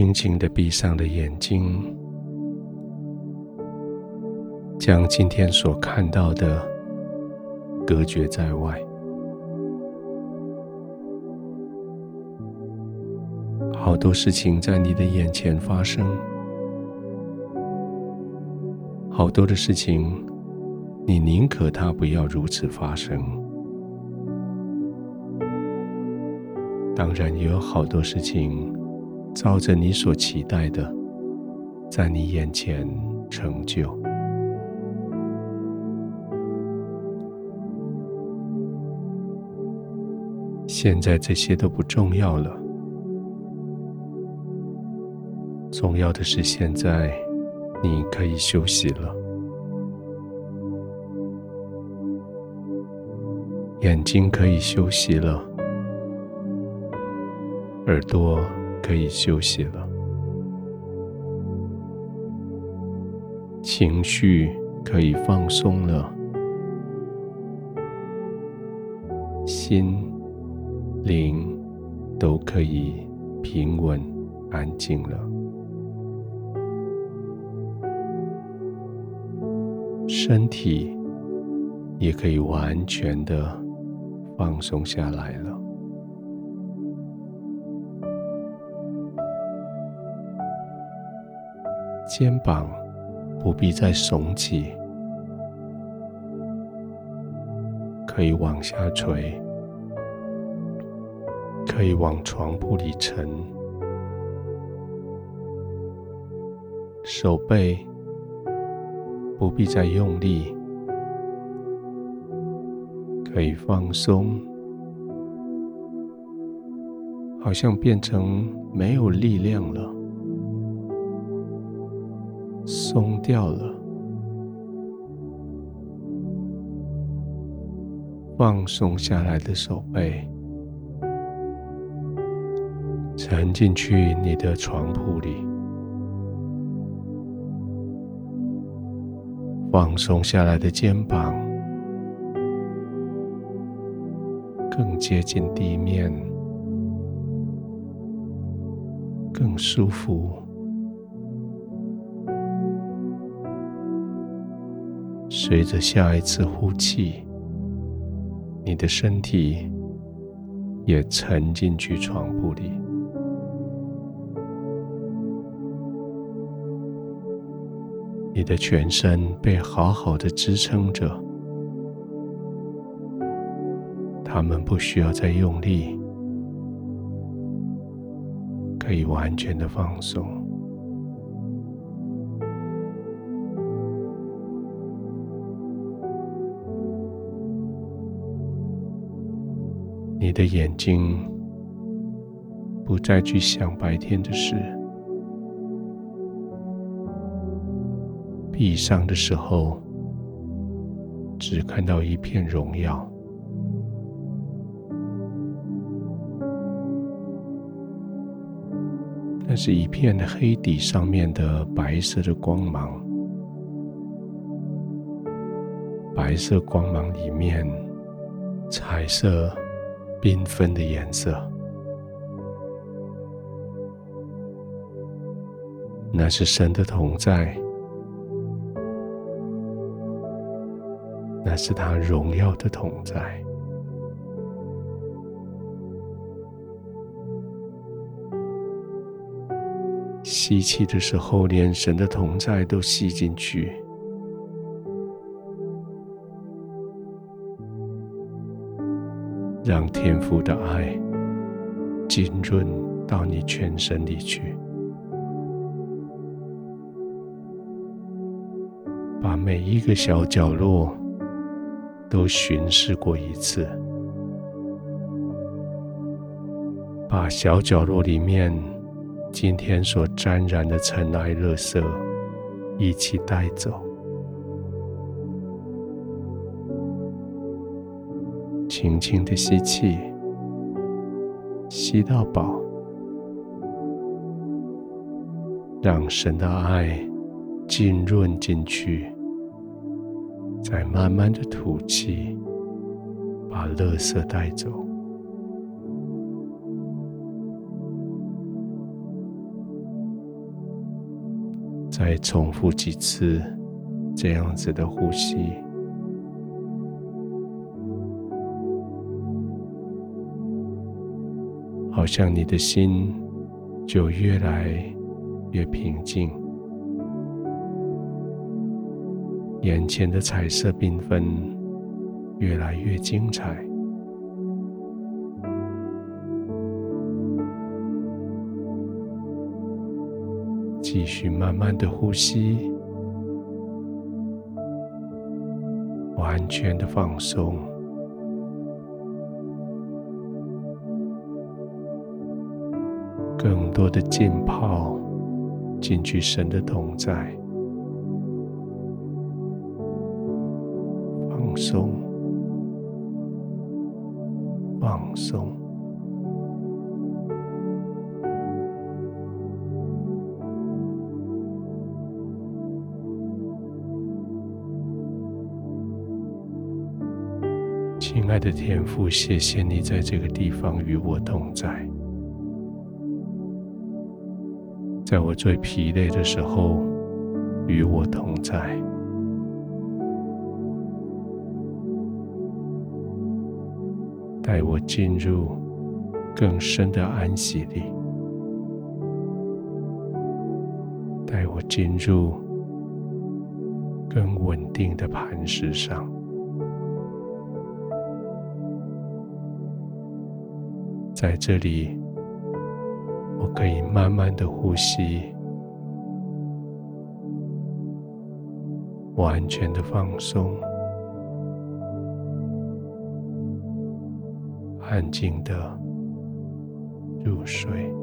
轻轻的闭上了眼睛，将今天所看到的隔绝在外。好多事情在你的眼前发生，好多的事情，你宁可它不要如此发生。当然，也有好多事情，照着你所期待的，在你眼前成就。现在这些都不重要了。重要的是，现在你可以休息了，眼睛可以休息了，耳朵可以休息了，情绪可以放松了，心灵都可以平稳安静了。身体也可以完全的放松下来了，肩膀不必再耸起，可以往下垂，可以往床铺里沉，手背。不必再用力，可以放松，好像变成没有力量了，松掉了，放松下来的手背，沉进去你的床铺里。放松下来的肩膀，更接近地面，更舒服。随着下一次呼气，你的身体也沉进去床铺里。你的全身被好好的支撑着，他们不需要再用力，可以完全的放松。的眼睛不再去想白天的事。闭上的时候，只看到一片荣耀，那是一片黑底上面的白色的光芒，白色光芒里面彩色缤纷的颜色，那是神的同在。那是他荣耀的同在。吸气的时候，连神的同在都吸进去，让天父的爱浸润到你全身里去，把每一个小角落。都巡视过一次，把小角落里面今天所沾染的尘埃、垃圾一起带走。轻轻的吸气，吸到饱，让神的爱浸润进去。再慢慢的吐气，把垃圾带走。再重复几次这样子的呼吸，好像你的心就越来越平静，眼前的彩色缤纷越来越精彩。继续慢慢的呼吸，完全的放松，更多的浸泡进去神的同在，放松，放松。亲爱的天父，谢谢你在这个地方与我同在。在我最疲累的时候，与我同在，带我进入更深的安息里，带我进入更稳定的磐石上。在这里，我可以慢慢的呼吸，完全的放松，安静的入睡。